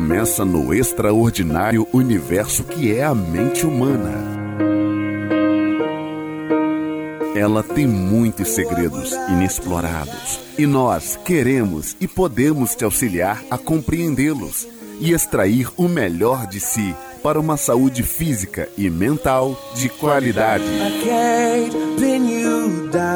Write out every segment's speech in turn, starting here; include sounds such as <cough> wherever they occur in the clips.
começa no extraordinário universo que é a mente humana. Ela tem muitos segredos inexplorados e nós queremos e podemos te auxiliar a compreendê-los e extrair o melhor de si para uma saúde física e mental de qualidade.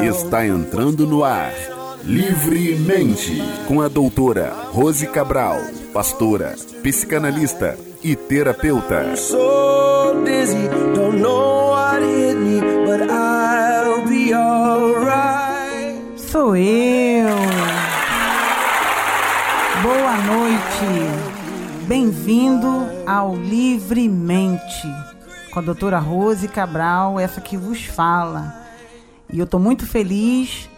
Está entrando no ar Livremente com a doutora Rose Cabral, pastora, psicanalista e terapeuta. Sou eu. Boa noite. Bem-vindo ao Livremente com a doutora Rose Cabral, essa que vos fala. E eu estou muito feliz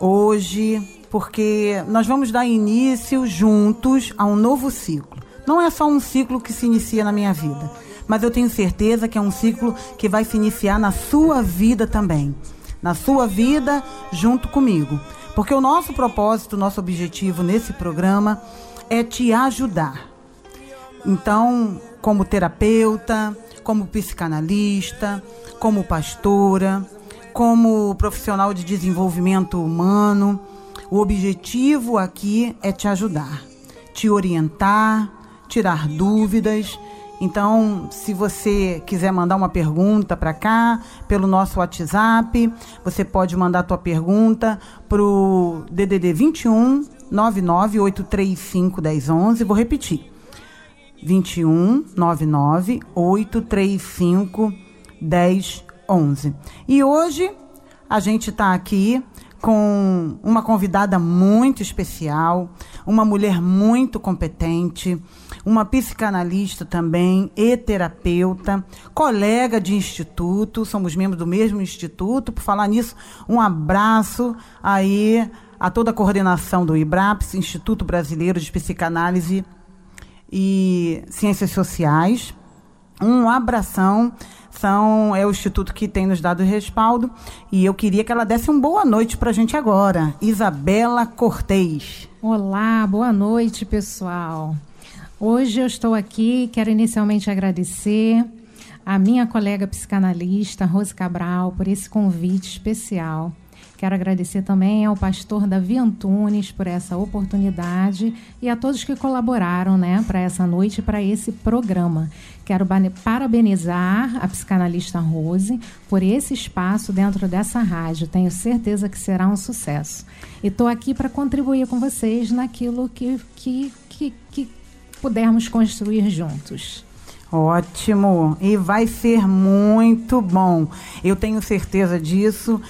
hoje, porque nós vamos dar início juntos a um novo ciclo. Não é só um ciclo que se inicia na minha vida, mas eu tenho certeza que é um ciclo que vai se iniciar na sua vida também. Na sua vida, junto comigo. Porque o nosso propósito, o nosso objetivo nesse programa é te ajudar. Então, como terapeuta, como psicanalista, como pastora, como profissional de desenvolvimento humano, o objetivo aqui é te ajudar, te orientar, tirar dúvidas. Então, se você quiser mandar uma pergunta para cá, pelo nosso WhatsApp, você pode mandar a tua pergunta para o DDD 21 99835 1011. Vou repetir. 21 99 835 1011. 11. E hoje a gente está aqui com uma convidada muito especial, uma mulher muito competente, uma psicanalista também e terapeuta, colega de instituto, somos membros do mesmo instituto. Por falar nisso, um abraço aí a toda a coordenação do IBRAPS, Instituto Brasileiro de Psicanálise e Ciências Sociais. Um abração são, é o instituto que tem nos dado respaldo. E eu queria que ela desse uma boa noite para a gente agora. Isabela Cortez. Olá, boa noite, pessoal. Hoje eu estou aqui, quero inicialmente agradecer a minha colega psicanalista, Rose Cabral, por esse convite especial. Quero agradecer também ao pastor Davi Antunes por essa oportunidade e a todos que colaboraram né, para essa noite, para esse programa. Quero parabenizar a psicanalista Rose por esse espaço dentro dessa rádio. Tenho certeza que será um sucesso. E estou aqui para contribuir com vocês naquilo que, que, que, que pudermos construir juntos. Ótimo! E vai ser muito bom. Eu tenho certeza disso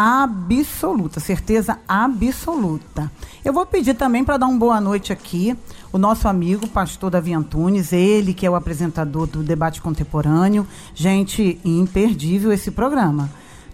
absoluta, certeza absoluta. Eu vou pedir também para dar uma boa noite aqui o nosso amigo pastor Davi Antunes, ele que é o apresentador do debate contemporâneo. Gente, imperdível esse programa.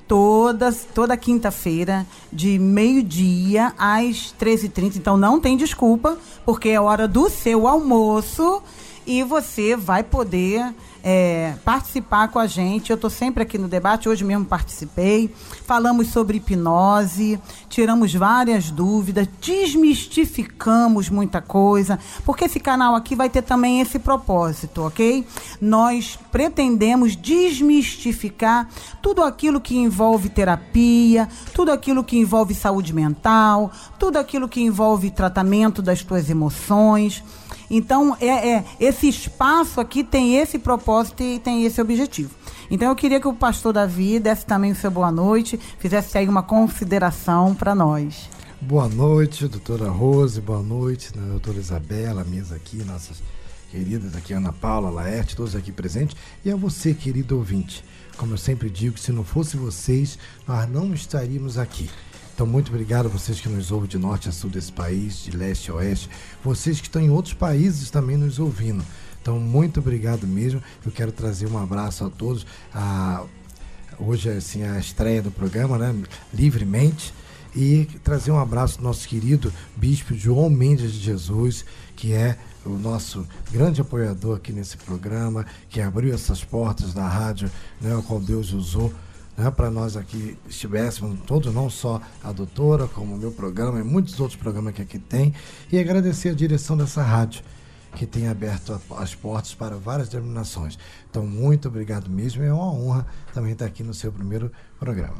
Todas, toda quinta-feira, de meio-dia às 13h30. Então não tem desculpa, porque é hora do seu almoço e você vai poder é, participar com a gente. Eu estou sempre aqui no debate, hoje mesmo participei. Falamos sobre hipnose, tiramos várias dúvidas, desmistificamos muita coisa, porque esse canal aqui vai ter também esse propósito, ok? Nós pretendemos desmistificar tudo aquilo que envolve terapia, tudo aquilo que envolve saúde mental, tudo aquilo que envolve tratamento das tuas emoções. Então, é, é, esse espaço aqui tem esse propósito e tem esse objetivo. Então, eu queria que o pastor Davi desse também o seu boa noite, fizesse aí uma consideração para nós. Boa noite, doutora Rose, boa noite, né, doutora Isabela, mesa aqui, nossas queridas aqui, Ana Paula, Laerte, todos aqui presentes, e a você, querido ouvinte. Como eu sempre digo, se não fosse vocês, nós não estaríamos aqui. Então, muito obrigado a vocês que nos ouvem de norte a sul desse país, de leste a oeste, vocês que estão em outros países também nos ouvindo. Então, muito obrigado mesmo. Eu quero trazer um abraço a todos. A, hoje é assim, a estreia do programa, né? Livremente. E trazer um abraço ao nosso querido Bispo João Mendes de Jesus, que é o nosso grande apoiador aqui nesse programa, que abriu essas portas da rádio, né, o qual Deus usou né, para nós aqui estivéssemos, todos, não só a doutora, como o meu programa e muitos outros programas que aqui tem, e agradecer a direção dessa rádio. que tem aberto as portas para várias denominações. Então, muito obrigado mesmo. É uma honra também estar aqui no seu primeiro programa.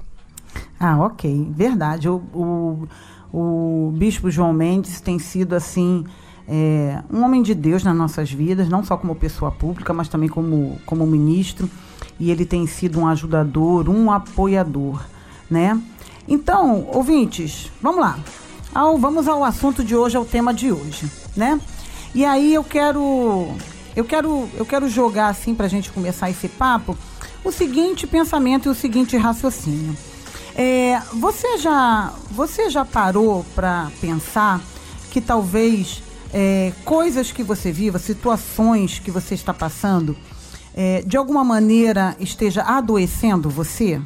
Ah, ok. Verdade. O, o, o Bispo João Mendes tem sido, assim, é, um homem de Deus nas nossas vidas, não só como pessoa pública, mas também como, como ministro. E ele tem sido um ajudador, um apoiador, né? Então, ouvintes, vamos lá. Ao, vamos ao assunto de hoje, ao tema de hoje, né? E aí eu quero eu quero eu quero jogar assim para a gente começar esse papo o seguinte pensamento e o seguinte raciocínio. É, você já você já parou para pensar que talvez é, coisas que você viva, situações que você está passando, é, de alguma maneira esteja adoecendo você?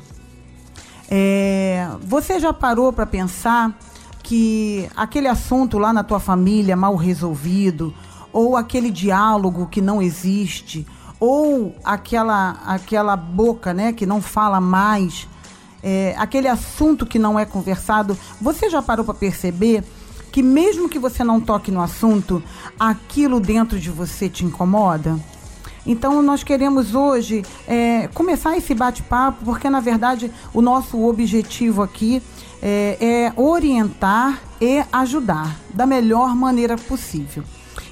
É, você já parou para pensar que aquele assunto lá na tua família mal resolvido, ou aquele diálogo que não existe, ou aquela aquela boca, né, que não fala mais, é, aquele assunto que não é conversado, você já parou para perceber que mesmo que você não toque no assunto, aquilo dentro de você te incomoda? Então, nós queremos hoje é, começar esse bate-papo, porque na verdade o nosso objetivo aqui é, é, orientar e ajudar da melhor maneira possível.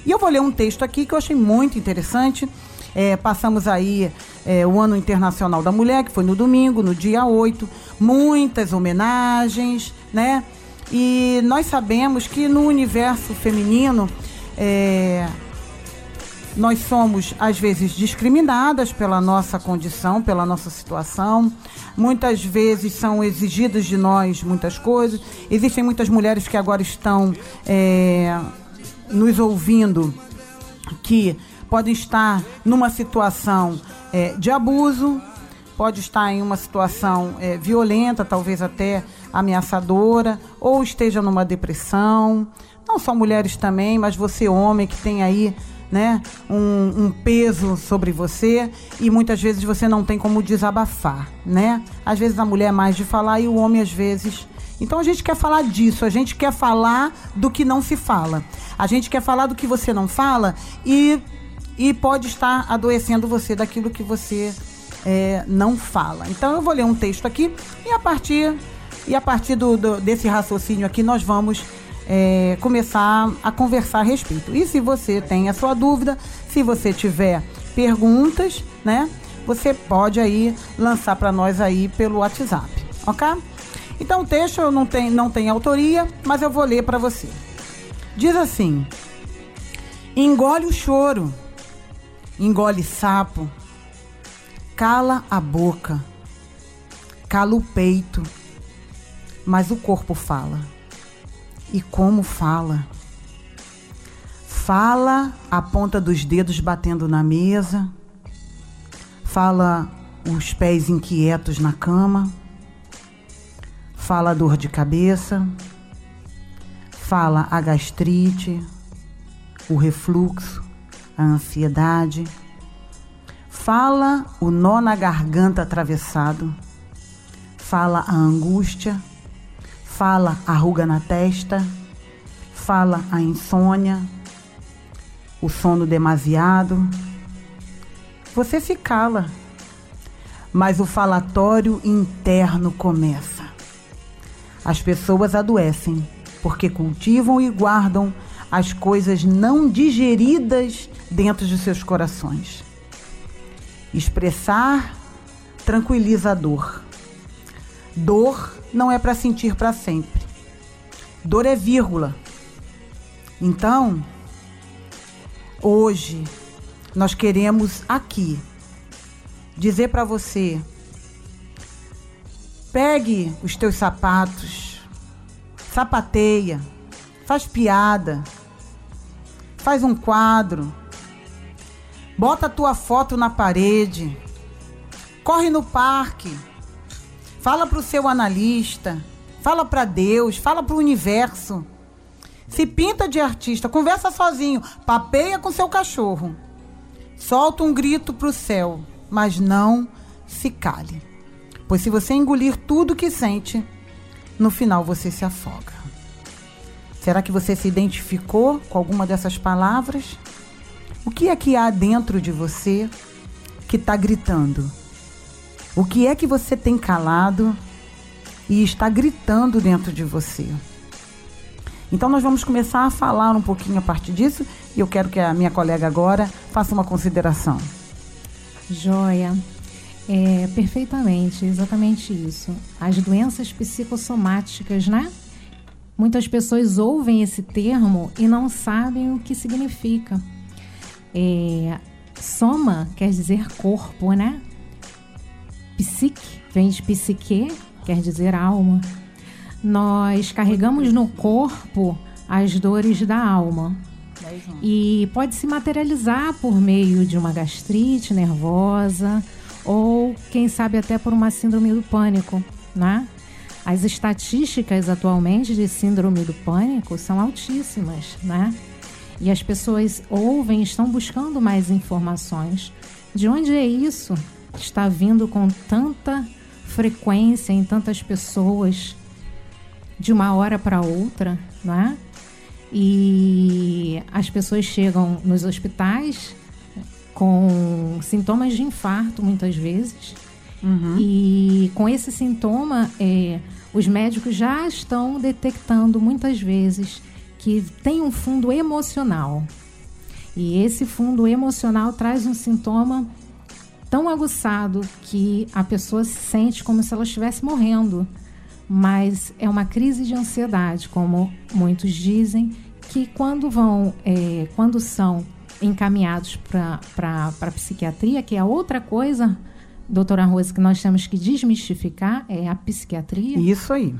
E eu vou ler um texto aqui que eu achei muito interessante. É, passamos aí é, o Ano Internacional da Mulher, que foi no domingo, no dia 8, muitas homenagens, né? E nós sabemos que no universo feminino é, nós somos, às vezes, discriminadas pela nossa condição, pela nossa situação. Muitas vezes são exigidas de nós muitas coisas. Existem muitas mulheres que agora estão é, nos ouvindo que podem estar numa situação é, de abuso, pode estar em uma situação é, violenta, talvez até ameaçadora, ou esteja numa depressão. Não só mulheres também, mas você, homem, que tem aí né, um, um, peso sobre você e muitas vezes você não tem como desabafar, né? Às vezes a mulher é mais de falar e o homem às vezes. Então a gente quer falar disso, a gente quer falar do que não se fala. A gente quer falar do que você não fala e, e pode estar adoecendo você daquilo que você é, não fala. Então eu vou ler um texto aqui e a partir e a partir do, do desse raciocínio aqui nós vamos é, começar a conversar a respeito. E se você tem a sua dúvida, se você tiver perguntas, né, você pode aí lançar para nós aí pelo WhatsApp, ok? Então o texto não tem, não tem autoria, mas eu vou ler para você. Diz assim: engole o choro, engole sapo, cala a boca, cala o peito, mas o corpo fala e como fala. Fala a ponta dos dedos batendo na mesa, fala os pés inquietos na cama, fala dor de cabeça, fala a gastrite, o refluxo, a ansiedade, fala o nó na garganta atravessado, fala a angústia, fala a ruga na testa, fala a insônia, o sono demasiado. Você se cala, mas o falatório interno começa. As pessoas adoecem porque cultivam e guardam as coisas não digeridas dentro de seus corações. Expressar tranquiliza a dor. Dor não é para sentir para sempre. Dor é vírgula. Então, hoje nós queremos aqui dizer para você: pegue os teus sapatos, sapateia, faz piada, faz um quadro, bota a tua foto na parede, corre no parque Fala para o seu analista, fala para Deus, fala para o universo. Se pinta de artista, conversa sozinho, papeia com seu cachorro. Solta um grito para o céu, mas não se cale. Pois se você engolir tudo que sente, no final você se afoga. Será que você se identificou com alguma dessas palavras? O que é que há dentro de você que está gritando? O que é que você tem calado e está gritando dentro de você? Então nós vamos começar a falar um pouquinho a partir disso e eu quero que a minha colega agora faça uma consideração. Joia. É, perfeitamente, exatamente isso. As doenças psicossomáticas, né? Muitas pessoas ouvem esse termo e não sabem o que significa. É, soma quer dizer corpo, né? Psique vem de psique, quer dizer alma. Nós carregamos no corpo as dores da alma. E pode se materializar por meio de uma gastrite nervosa ou, quem sabe, até por uma síndrome do pânico, né? As estatísticas atualmente de síndrome do pânico são altíssimas, né? E as pessoas ouvem, estão buscando mais informações. De onde é isso está vindo com tanta frequência em tantas pessoas de uma hora para outra, né? E as pessoas chegam nos hospitais com sintomas de infarto, muitas vezes. Uhum. E com esse sintoma, é, os médicos já estão detectando muitas vezes que tem um fundo emocional. E esse fundo emocional traz um sintoma tão aguçado que a pessoa se sente como se ela estivesse morrendo. Mas é uma crise de ansiedade, como muitos dizem, que quando vão, é, quando são encaminhados para a psiquiatria, que é outra coisa, doutora Rose, que nós temos que desmistificar, é a psiquiatria. Isso aí.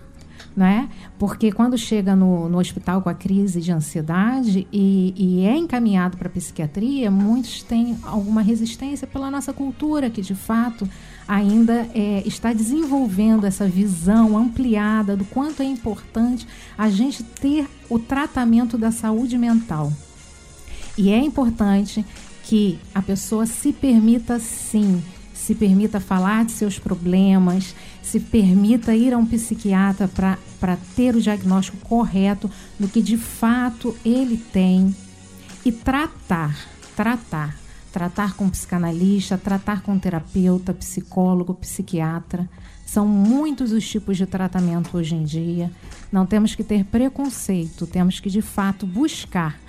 Né? Porque quando chega no, no hospital com a crise de ansiedade e, e é encaminhado para a psiquiatria, muitos têm alguma resistência pela nossa cultura, que de fato ainda é, está desenvolvendo essa visão ampliada do quanto é importante a gente ter o tratamento da saúde mental. E é importante que a pessoa se permita sim, se permita falar de seus problemas, se permita ir a um psiquiatra para ter o diagnóstico correto do que de fato ele tem e tratar, tratar, tratar com psicanalista, tratar com terapeuta, psicólogo, psiquiatra. São muitos os tipos de tratamento hoje em dia. Não temos que ter preconceito, temos que de fato buscar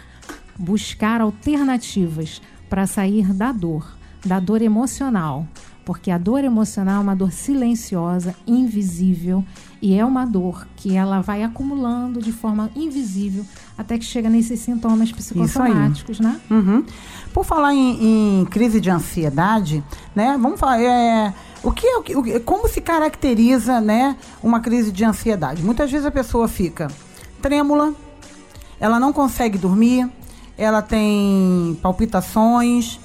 buscar alternativas para sair da dor, da dor emocional, porque a dor emocional é uma dor silenciosa, invisível e é uma dor que ela vai acumulando de forma invisível até que chega nesses sintomas psicossomáticos, né? Uhum. Por falar em, em, crise de ansiedade, né? Vamos falar é, o que, o que, como se caracteriza, né, uma crise de ansiedade? Muitas vezes a pessoa fica trêmula, ela não consegue dormir, ela tem palpitações,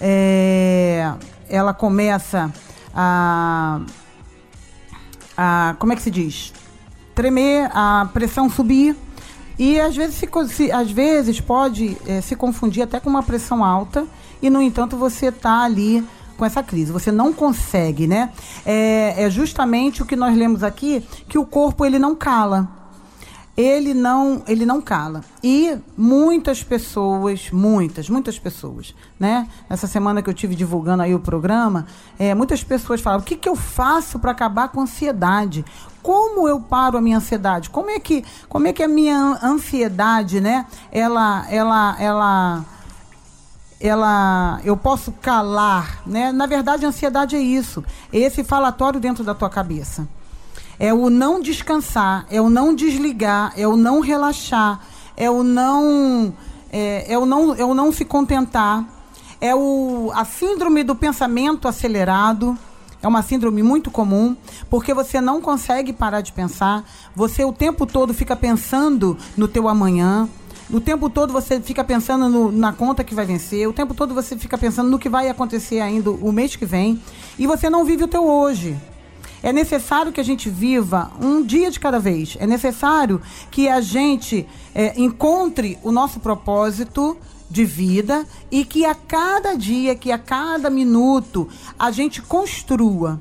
é, ela começa a, a. Como é que se diz? Tremer, a pressão subir. E às vezes, se, às vezes pode é, se confundir até com uma pressão alta, e no entanto você está ali com essa crise. Você não consegue, né? É, é justamente o que nós lemos aqui, que o corpo ele não cala ele não, ele não cala. E muitas pessoas, muitas, muitas pessoas, né? Essa semana que eu tive divulgando aí o programa, é, muitas pessoas falam: o que, que eu faço para acabar com a ansiedade? Como eu paro a minha ansiedade? Como é que, como é que a minha ansiedade, né? Ela, ela, ela ela eu posso calar, né? Na verdade, a ansiedade é isso, é esse falatório dentro da tua cabeça é o não descansar, é o não desligar, é o não relaxar, é o não é, é o não é o não se contentar, é o a síndrome do pensamento acelerado. É uma síndrome muito comum, porque você não consegue parar de pensar, você o tempo todo fica pensando no teu amanhã, o tempo todo você fica pensando no, na conta que vai vencer, o tempo todo você fica pensando no que vai acontecer ainda o mês que vem, e você não vive o teu hoje. É necessário que a gente viva um dia de cada vez. É necessário que a gente é, encontre o nosso propósito de vida e que a cada dia, que a cada minuto, a gente construa.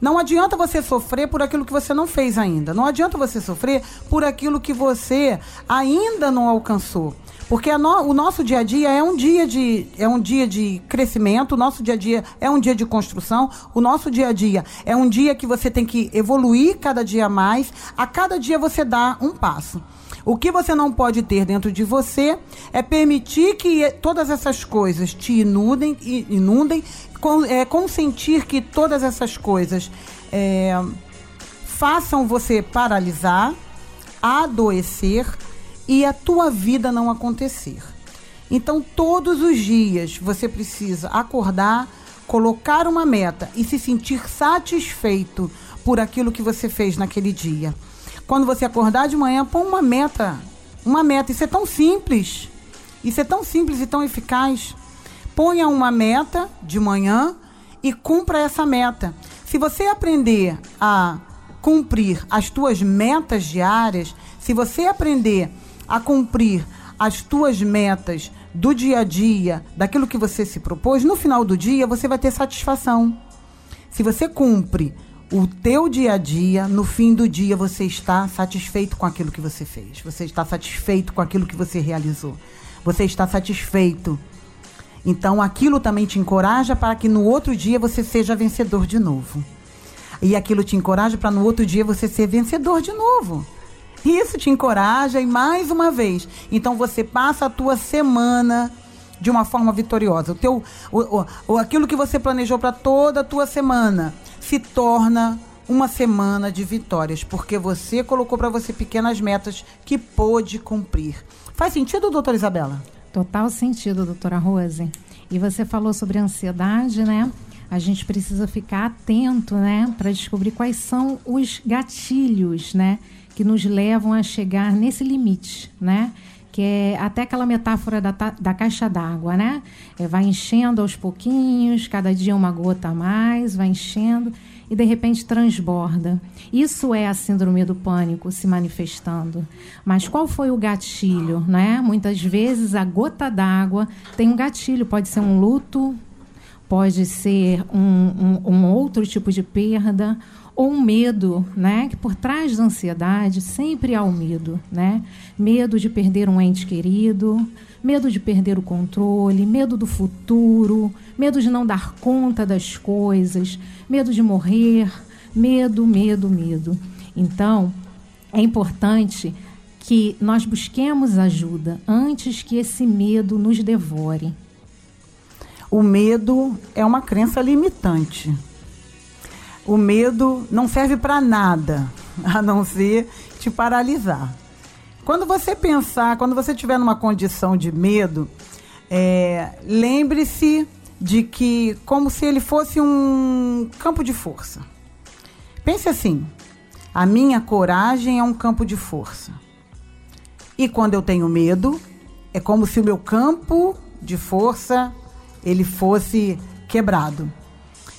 Não adianta você sofrer por aquilo que você não fez ainda. Não adianta você sofrer por aquilo que você ainda não alcançou. Porque no, o nosso dia a dia é um dia de é um dia de crescimento, o nosso dia a dia é um dia de construção, o nosso dia a dia é um dia que você tem que evoluir cada dia mais, a cada dia você dá um passo. O que você não pode ter dentro de você é permitir que todas essas coisas te inundem, inundem é, consentir que todas essas coisas é, façam você paralisar, adoecer e a tua vida não acontecer. Então, todos os dias você precisa acordar, colocar uma meta e se sentir satisfeito por aquilo que você fez naquele dia. Quando você acordar de manhã, põe uma meta. Uma meta. Isso é tão simples. Isso é tão simples e tão eficaz. Ponha uma meta de manhã e cumpra essa meta. Se você aprender a cumprir as tuas metas diárias, se você aprender a cumprir as tuas metas do dia a dia, daquilo que você se propôs, no final do dia você vai ter satisfação. Se você cumpre o teu dia a dia, no fim do dia você está satisfeito com aquilo que você fez. Você está satisfeito com aquilo que você realizou. Você está satisfeito. Então aquilo também te encoraja para que no outro dia você seja vencedor de novo. E aquilo te encoraja para no outro dia você ser vencedor de novo. Isso te encoraja e mais uma vez. Então você passa a tua semana de uma forma vitoriosa. O teu, o, o, aquilo que você planejou para toda a tua semana se torna uma semana de vitórias, porque você colocou para você pequenas metas que pôde cumprir. Faz sentido, doutora Isabela? Total sentido, doutora Rose. E você falou sobre ansiedade, né? A gente precisa ficar atento, né, para descobrir quais são os gatilhos, né, que nos levam a chegar nesse limite, né? que é até aquela metáfora da, da caixa d'água, né? É, vai enchendo aos pouquinhos, cada dia uma gota a mais, vai enchendo e de repente transborda. Isso é a síndrome do pânico se manifestando. Mas qual foi o gatilho, né? Muitas vezes a gota d'água tem um gatilho, pode ser um luto, pode ser um, um, um outro tipo de perda ou um medo, né? Que por trás da ansiedade sempre há o medo, né? Medo de perder um ente querido, medo de perder o controle, medo do futuro, medo de não dar conta das coisas, medo de morrer, medo, medo, medo. Então, é importante que nós busquemos ajuda antes que esse medo nos devore. O medo é uma crença limitante o medo não serve para nada, a não ser te paralisar. Quando você pensar, quando você estiver numa condição de medo, é, lembre-se de que, como se ele fosse um campo de força. Pense assim: a minha coragem é um campo de força. E quando eu tenho medo, é como se o meu campo de força ele fosse quebrado.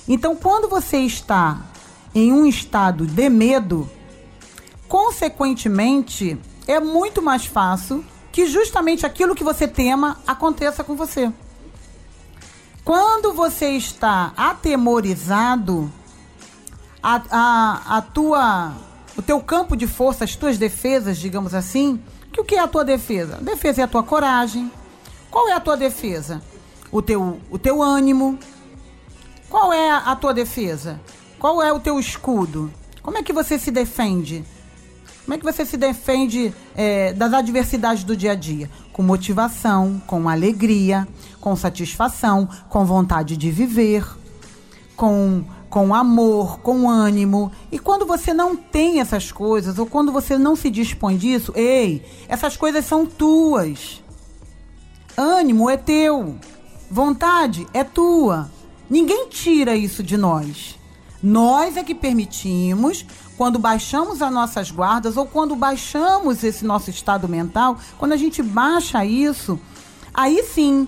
Então, quando você está em um estado de medo, consequentemente, é muito mais fácil que justamente aquilo que você tema aconteça com você. Quando você está atemorizado, a, a, a tua, o teu campo de força, as tuas defesas, digamos assim, que o que é a tua defesa? A defesa é a tua coragem. Qual é a tua defesa? O teu, o teu ânimo, qual é a tua defesa? Qual é o teu escudo? Como é que você se defende? Como é que você se defende é, das adversidades do dia a dia? Com motivação, com alegria, com satisfação, com vontade de viver, com, com amor, com ânimo. E quando você não tem essas coisas, ou quando você não se dispõe disso, ei, essas coisas são tuas. Ânimo é teu. Vontade é tua. Ninguém tira isso de nós. Nós é que permitimos, quando baixamos as nossas guardas ou quando baixamos esse nosso estado mental, quando a gente baixa isso, aí sim,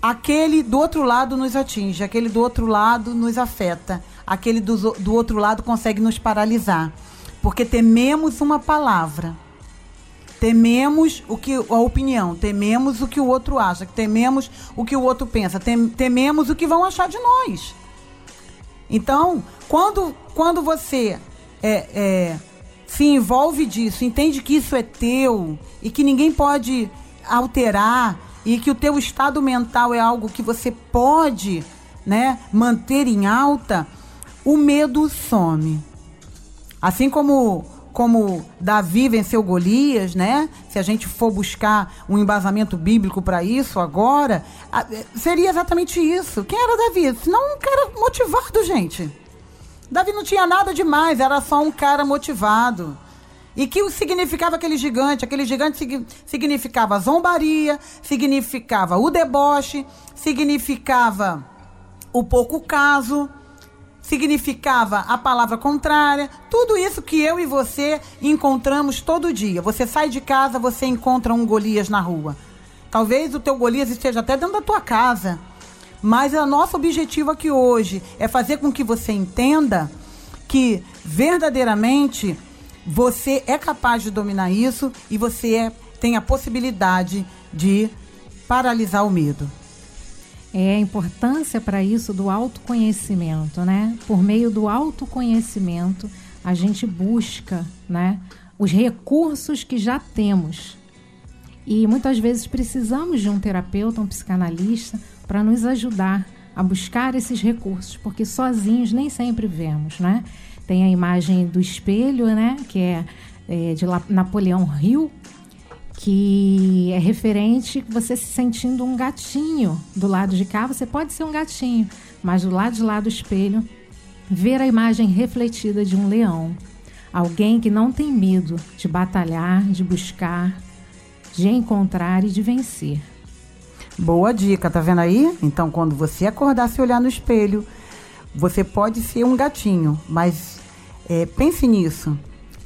aquele do outro lado nos atinge, aquele do outro lado nos afeta, aquele do, do outro lado consegue nos paralisar. Porque tememos uma palavra tememos o que a opinião, tememos o que o outro acha, tememos o que o outro pensa, tem, tememos o que vão achar de nós. Então, quando, quando você é, é, se envolve disso, entende que isso é teu e que ninguém pode alterar e que o teu estado mental é algo que você pode, né, manter em alta, o medo some. Assim como como Davi venceu Golias, né? Se a gente for buscar um embasamento bíblico para isso agora, seria exatamente isso. Quem era Davi? Não um cara motivado, gente. Davi não tinha nada demais, era só um cara motivado. E que significava aquele gigante? Aquele gigante significava zombaria, significava o deboche, significava o pouco caso, significava a palavra contrária. Tudo isso que eu e você encontramos todo dia. Você sai de casa, você encontra um Golias na rua. Talvez o teu Golias esteja até dentro da tua casa. Mas o nosso objetivo aqui hoje é fazer com que você entenda que verdadeiramente você é capaz de dominar isso e você é, tem a possibilidade de paralisar o medo. É a importância para isso do autoconhecimento, né? Por meio do autoconhecimento, a gente busca, né, os recursos que já temos. E muitas vezes precisamos de um terapeuta, um psicanalista, para nos ajudar a buscar esses recursos, porque sozinhos nem sempre vemos, né? Tem a imagem do espelho, né? Que é, é de Napoleão Hill, que é referente você se sentindo um gatinho do lado de cá. Você pode ser um gatinho, mas do lado de lá do espelho, ver a imagem refletida de um leão. Alguém que não tem medo de batalhar, de buscar, de encontrar e de vencer. Boa dica, tá vendo aí? Então, quando você acordar, se olhar no espelho, você pode ser um gatinho, mas é, pense nisso.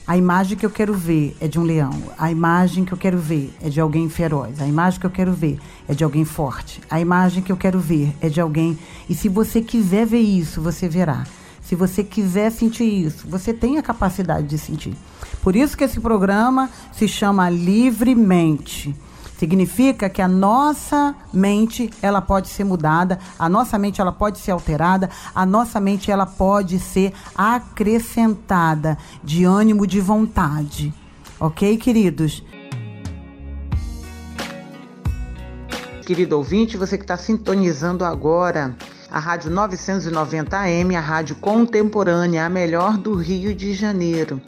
A imagem que eu quero ver é de um leão. A imagem que eu quero ver é de alguém feroz. A imagem que eu quero ver é de alguém forte. A imagem que eu quero ver é de alguém. E se você quiser ver isso, você verá. Se você quiser sentir isso, você tem a capacidade de sentir. Por isso que esse programa se chama Livremente. Significa que a nossa mente, ela pode ser mudada, a nossa mente ela pode ser alterada, a nossa mente ela pode ser acrescentada de ânimo, de vontade. OK, queridos? Querido ouvinte, você que está sintonizando agora a Rádio 990 AM, a rádio contemporânea, a melhor do Rio de Janeiro.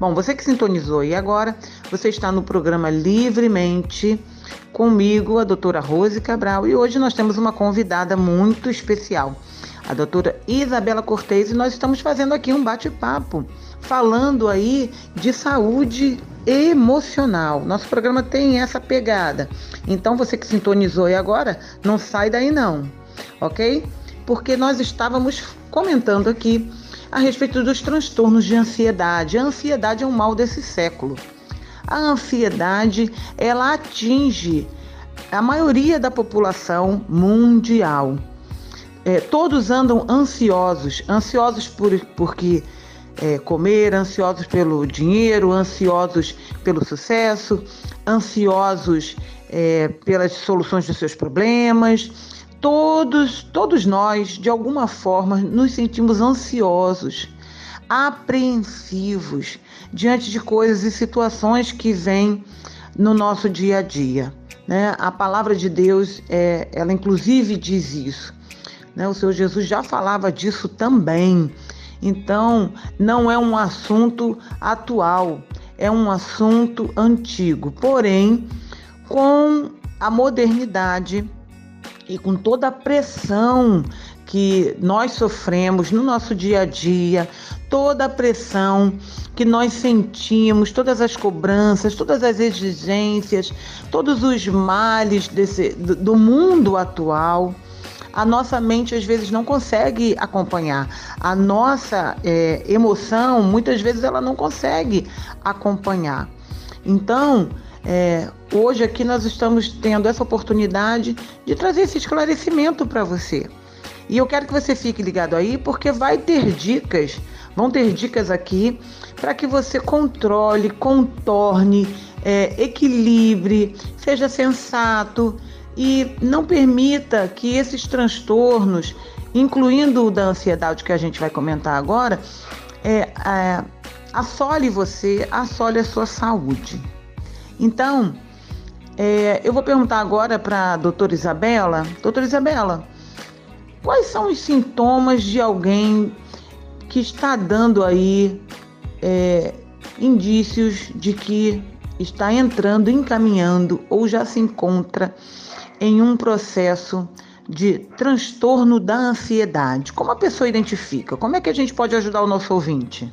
Bom, você que sintonizou e agora, você está no programa Livremente comigo, a doutora Rose Cabral, e hoje nós temos uma convidada muito especial, a doutora Isabela Cortez, e nós estamos fazendo aqui um bate-papo, falando aí de saúde emocional. Nosso programa tem essa pegada. Então você que sintonizou e agora, não sai daí não, ok? Porque nós estávamos comentando aqui a respeito dos transtornos de ansiedade. A ansiedade é um mal desse século. A ansiedade, ela atinge a maioria da população mundial. É, todos andam ansiosos, ansiosos por, porque é, comer, ansiosos pelo dinheiro, ansiosos pelo sucesso, ansiosos é, pelas soluções dos seus problemas. Todos, todos nós, de alguma forma, nos sentimos ansiosos, apreensivos, diante de coisas e situações que vêm no nosso dia a dia. Né? A palavra de Deus, é, ela inclusive diz isso. Né? O Senhor Jesus já falava disso também. Então, não é um assunto atual, é um assunto antigo. Porém, com a modernidade e com toda a pressão que nós sofremos no nosso dia a dia, toda a pressão que nós sentimos, todas as cobranças, todas as exigências, todos os males desse, do mundo atual, a nossa mente às vezes não consegue acompanhar. A nossa é, emoção, muitas vezes, ela não consegue acompanhar. Então, é, hoje aqui nós estamos tendo essa oportunidade de trazer esse esclarecimento para você. E eu quero que você fique ligado aí, porque vai ter dicas Vão ter dicas aqui para que você controle, contorne, é, equilibre, seja sensato e não permita que esses transtornos, incluindo o da ansiedade que a gente vai comentar agora, é, é, assole você, assole a sua saúde. Então, É, eu vou perguntar agora para a doutora Isabela. Doutora Isabela, quais são os sintomas de alguém que está dando aí é, indícios de que está entrando, encaminhando ou já se encontra em um processo de transtorno da ansiedade. Como a pessoa identifica? Como é que a gente pode ajudar o nosso ouvinte?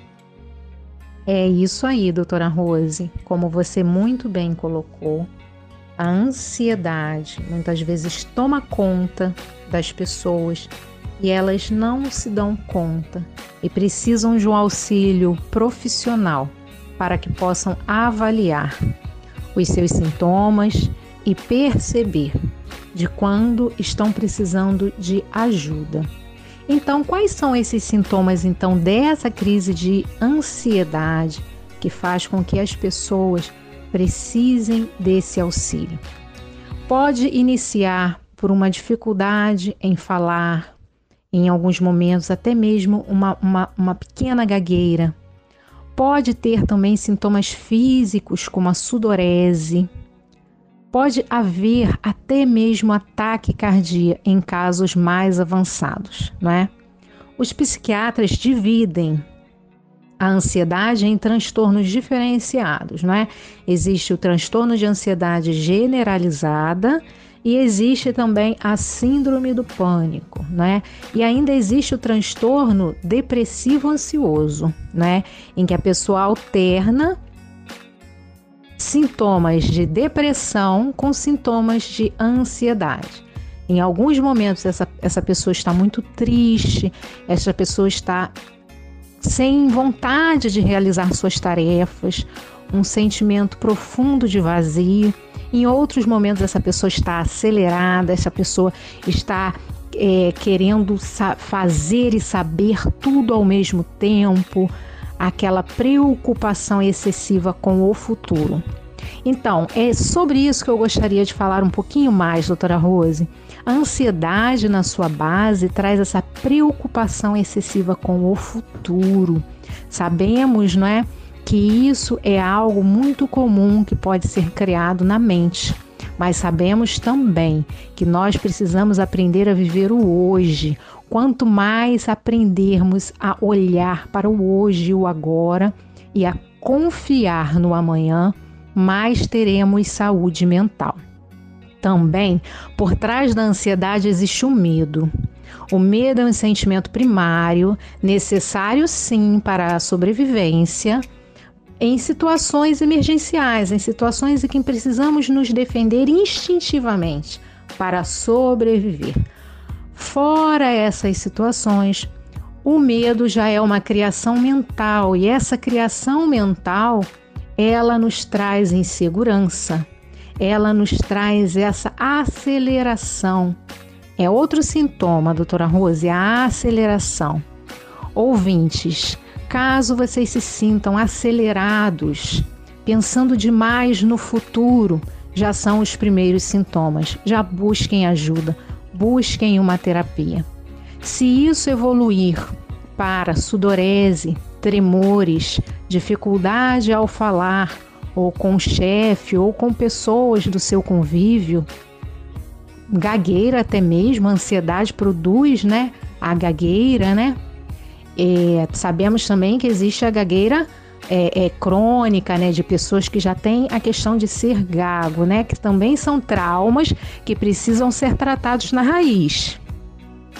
É isso aí, doutora Rose. Como você muito bem colocou, a ansiedade muitas vezes toma conta das pessoas e elas não se dão conta e precisam de um auxílio profissional para que possam avaliar os seus sintomas e perceber de quando estão precisando de ajuda. Então, quais são esses sintomas então dessa crise de ansiedade que faz com que as pessoas precisem desse auxílio? Pode iniciar por uma dificuldade em falar, em alguns momentos até mesmo uma, uma, uma pequena gagueira. Pode ter também sintomas físicos como a sudorese, Pode haver até mesmo ataque cardíaco em casos mais avançados, não é? Os psiquiatras dividem a ansiedade em transtornos diferenciados, não é? Existe o transtorno de ansiedade generalizada e existe também a síndrome do pânico, né? E ainda existe o transtorno depressivo ansioso, né? Em que a pessoa alterna sintomas de depressão com sintomas de ansiedade. Em alguns momentos, essa, essa pessoa está muito triste, essa pessoa está sem vontade de realizar suas tarefas, um sentimento profundo de vazio. Em outros momentos, essa pessoa está acelerada, essa pessoa está é, querendo fazer e saber tudo ao mesmo tempo, aquela preocupação excessiva com o futuro. Então, é sobre isso que eu gostaria de falar um pouquinho mais, doutora Rose. A ansiedade na sua base traz essa preocupação excessiva com o futuro. Sabemos, não é, que isso é algo muito comum que pode ser criado na mente. Mas sabemos também que nós precisamos aprender a viver o hoje, Quanto mais aprendermos a olhar para o hoje e o agora e a confiar no amanhã, mais teremos saúde mental. Também, por trás da ansiedade existe o medo. O medo é um sentimento primário, necessário sim para a sobrevivência, em situações emergenciais, em situações em que precisamos nos defender instintivamente para sobreviver. Fora essas situações, o medo já é uma criação mental e essa criação mental ela nos traz insegurança, ela nos traz essa aceleração. É outro sintoma, doutora Rose, a aceleração. Ouvintes, caso vocês se sintam acelerados, pensando demais no futuro, já são os primeiros sintomas. Já busquem ajuda busquem uma terapia. Se isso evoluir para sudorese, tremores, dificuldade ao falar, ou com o chefe, ou com pessoas do seu convívio, gagueira até mesmo, ansiedade produz, né? A gagueira, né? É, sabemos também que existe a gagueira é, é, crônica, né, de pessoas que já têm a questão de ser gago, né, que também são traumas que precisam ser tratados na raiz.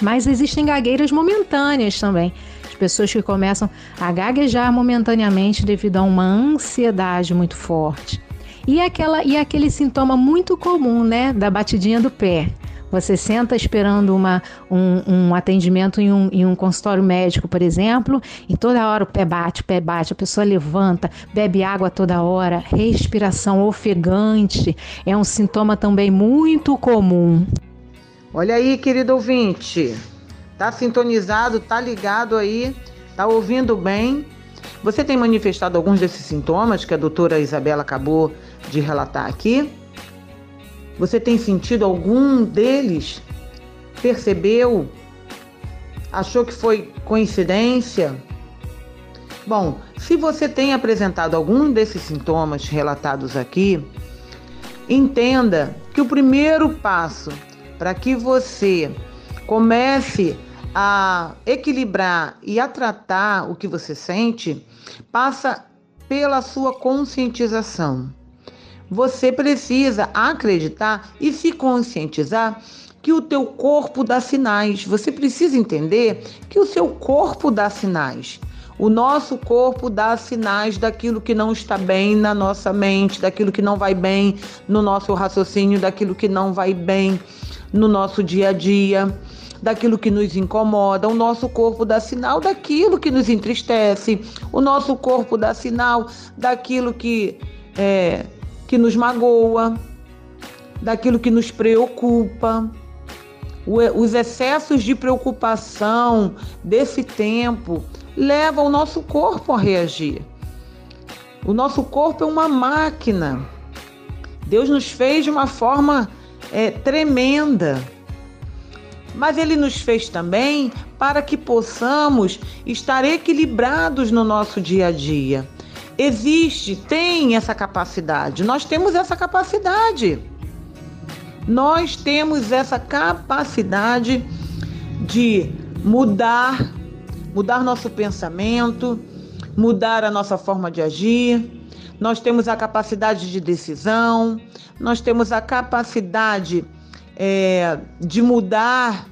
Mas existem gagueiras momentâneas também, de pessoas que começam a gaguejar momentaneamente devido a uma ansiedade muito forte. E, aquela, e aquele sintoma muito comum, né, da batidinha do pé. Você senta esperando uma, um, um atendimento em um, em um, consultório médico, por exemplo, e toda hora o pé bate, o pé bate, a pessoa levanta, bebe água toda hora, respiração ofegante é um sintoma também muito comum. Olha aí, querido ouvinte, tá sintonizado, tá ligado aí, tá ouvindo bem? Você tem manifestado alguns desses sintomas que a doutora Isabela acabou de relatar aqui? Você tem sentido algum deles? Percebeu? Achou que foi coincidência? Bom, se você tem apresentado algum desses sintomas relatados aqui, Entenda que o primeiro passo para que você comece a equilibrar e a tratar o que você sente passa pela sua conscientização. Você precisa acreditar e se conscientizar que o teu corpo dá sinais. Você precisa entender que o seu corpo dá sinais. O nosso corpo dá sinais daquilo que não está bem na nossa mente, daquilo que não vai bem no nosso raciocínio, daquilo que não vai bem no nosso dia a dia, daquilo que nos incomoda. O nosso corpo dá sinal daquilo que nos entristece. O nosso corpo dá sinal daquilo que, é, que nos magoa, daquilo que nos preocupa os excessos de preocupação desse tempo levam o nosso corpo a reagir. O nosso corpo é uma máquina. Deus nos fez de uma forma é, tremenda. Mas Ele nos fez também para que possamos estar equilibrados no nosso dia a dia. Existe, tem essa capacidade, nós temos essa capacidade. Nós temos essa capacidade de mudar, mudar nosso pensamento, mudar a nossa forma de agir. Nós temos a capacidade de decisão, nós temos a capacidade é, de mudar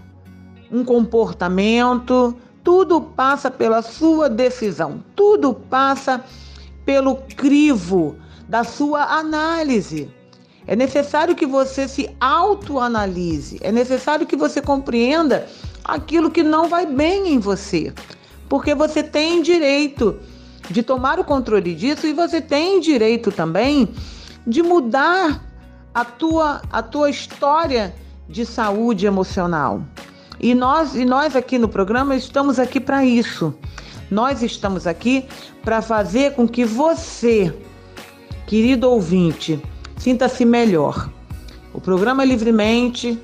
um comportamento. Tudo passa pela sua decisão, tudo passa pelo crivo da sua análise. É necessário que você se autoanalise, é necessário que você compreenda aquilo que não vai bem em você, porque você tem direito de tomar o controle disso e você tem direito também de mudar a tua, a tua história de saúde emocional. E nós, e nós aqui no programa estamos aqui para isso. Nós estamos aqui para fazer com que você, querido ouvinte, sinta-se melhor. O programa Livremente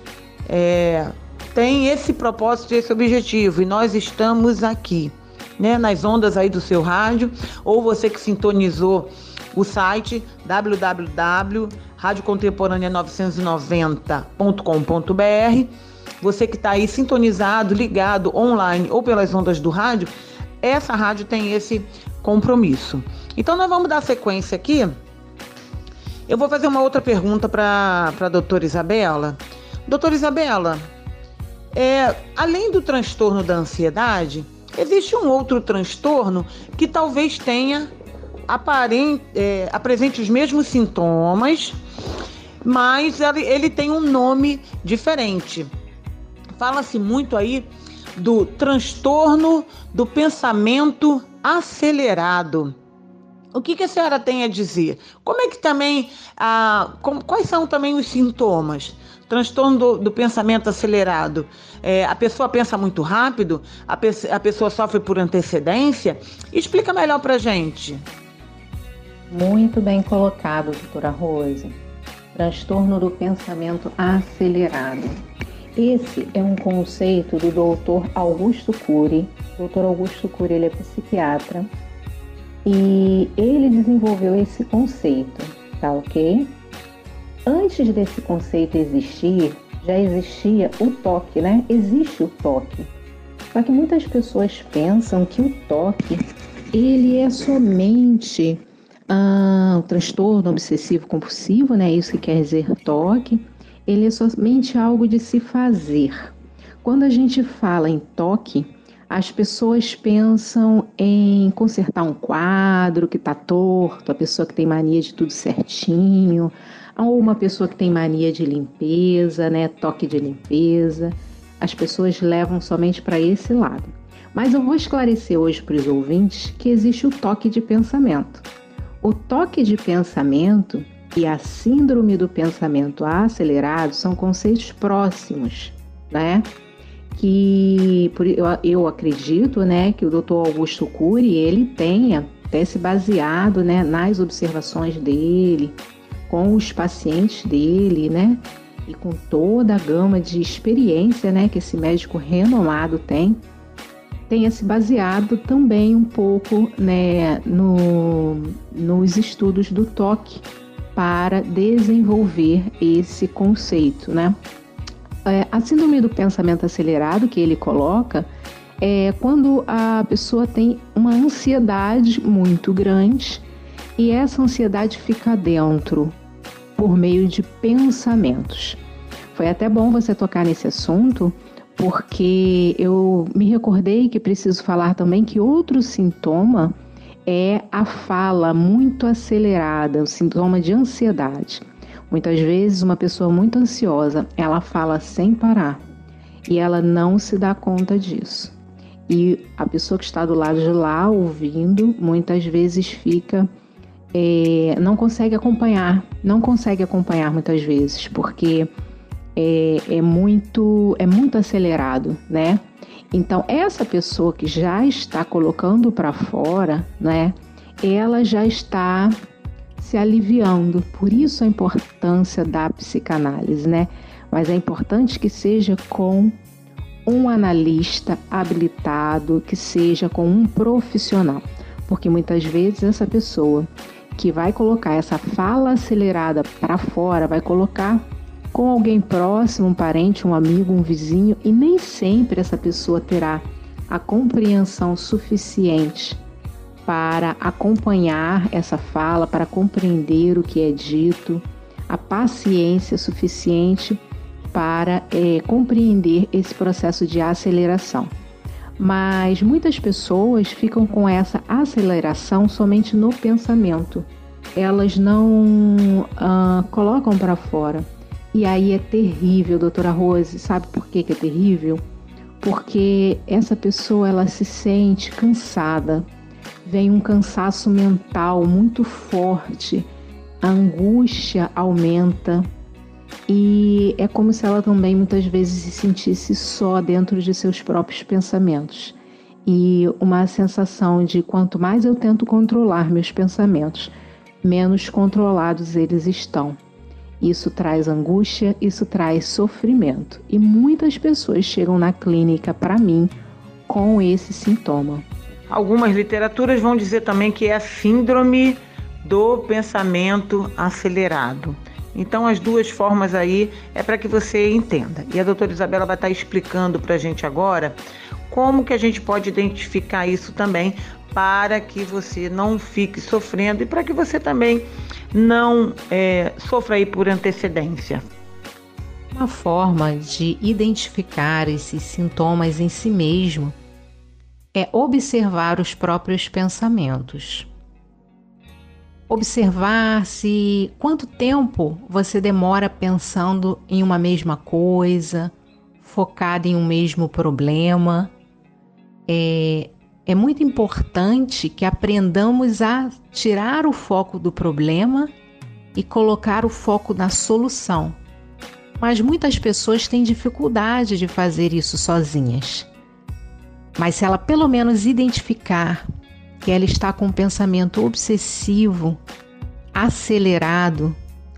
é, tem esse propósito, esse objetivo, e nós estamos aqui, né, nas ondas aí do seu rádio, ou você que sintonizou o site www.radiocontemporânea990.com.br. Você que está aí sintonizado, ligado online ou pelas ondas do rádio, essa rádio tem esse compromisso. Então nós vamos dar sequência aqui eu vou fazer uma outra pergunta para a doutora Isabela. Doutora Isabela, é, além do transtorno da ansiedade, existe um outro transtorno que talvez tenha aparente, é, apresente os mesmos sintomas, mas ele, ele tem um nome diferente. Fala-se muito aí do transtorno do pensamento acelerado. O que, que, a senhora tem a dizer? Como é que também, ah, com, quais são também os sintomas? Transtorno do, do pensamento acelerado. É, a pessoa pensa muito rápido? A, pe a pessoa sofre por antecedência? Explica melhor pra gente. Muito bem colocado, doutora Rose. Transtorno do pensamento acelerado. Esse é um conceito do doutor Augusto Cury. O doutor Augusto Cury ele é psiquiatra e ele desenvolveu esse conceito, tá ok? Antes desse conceito existir, já existia o toque, né? Existe o toque. Só que muitas pessoas pensam que o toque ele é somente ah, o transtorno obsessivo compulsivo, né? Isso que quer dizer toque. Ele é somente algo de se fazer. Quando a gente fala em toque, as pessoas pensam em consertar um quadro que está torto, a pessoa que tem mania de tudo certinho, ou uma pessoa que tem mania de limpeza, né, toque de limpeza. As pessoas levam somente para esse lado. Mas eu vou esclarecer hoje para os ouvintes que existe o toque de pensamento. O toque de pensamento e a síndrome do pensamento acelerado são conceitos próximos, né? que eu, acredito, né, que o Dr. Augusto Cury ele tenha até se baseado, né, nas observações dele, com os pacientes dele, né, e com toda a gama de experiência, né, que esse médico renomado tem, tenha se baseado também um pouco, né, no, nos estudos do toque, para desenvolver esse conceito, né? É, a síndrome do pensamento acelerado que ele coloca é quando a pessoa tem uma ansiedade muito grande e essa ansiedade fica dentro por meio de pensamentos. Foi até bom você tocar nesse assunto, porque eu me recordei que preciso falar também que outro sintoma é a fala muito acelerada, o sintoma de ansiedade. Muitas vezes uma pessoa muito ansiosa, ela fala sem parar e ela não se dá conta disso. E a pessoa que está do lado de lá ouvindo, muitas vezes fica é, não consegue acompanhar, não consegue acompanhar muitas vezes, porque é, é muito é muito acelerado, né? Então, essa pessoa que já está colocando para fora, né, ela já está se aliviando. Por isso a importância da psicanálise, né? Mas é importante que seja com um analista habilitado, que seja com um profissional, porque muitas vezes essa pessoa que vai colocar essa fala acelerada para fora, vai colocar com alguém próximo, um parente, um amigo, um vizinho, e nem sempre essa pessoa terá a compreensão suficiente para acompanhar essa fala, para compreender o que é dito, a paciência suficiente para é, compreender esse processo de aceleração. Mas muitas pessoas ficam com essa aceleração somente no pensamento. Elas não ah, colocam para fora. E aí é terrível, doutora Rose. Sabe por que, que é terrível? Porque essa pessoa ela se sente cansada, vem um cansaço mental muito forte, a angústia aumenta e é como se ela também muitas vezes se sentisse só dentro de seus próprios pensamentos. E uma sensação de quanto mais eu tento controlar meus pensamentos, menos controlados eles estão. Isso traz angústia, isso traz sofrimento. E muitas pessoas chegam na clínica para mim com esse sintoma. Algumas literaturas vão dizer também que é a síndrome do pensamento acelerado. Então, as duas formas aí é para que você entenda. E a doutora Isabela vai estar explicando para a gente agora como que a gente pode identificar isso também para que você não fique sofrendo e para que você também não é, sofra aí por antecedência. Uma forma de identificar esses sintomas em si mesmo é observar os próprios pensamentos observar se quanto tempo você demora pensando em uma mesma coisa, focado em um mesmo problema. É, é muito importante que aprendamos a tirar o foco do problema e colocar o foco na solução. Mas muitas pessoas têm dificuldade de fazer isso sozinhas. Mas se ela pelo menos identificar que ela está com um pensamento obsessivo, acelerado,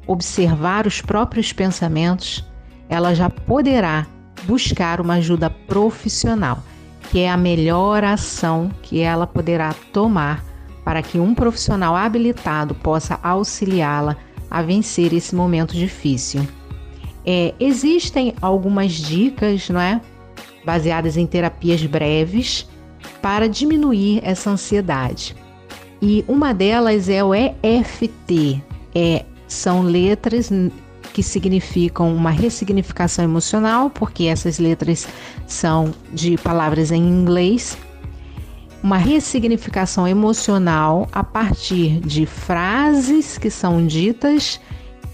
observar os próprios pensamentos, ela já poderá buscar uma ajuda profissional, que é a melhor ação que ela poderá tomar para que um profissional habilitado possa auxiliá-la a vencer esse momento difícil. É, existem algumas dicas, não é? Baseadas em terapias breves para diminuir essa ansiedade. E uma delas é o EFT, é, são letras que significam uma ressignificação emocional, porque essas letras são de palavras em inglês. Uma ressignificação emocional a partir de frases que são ditas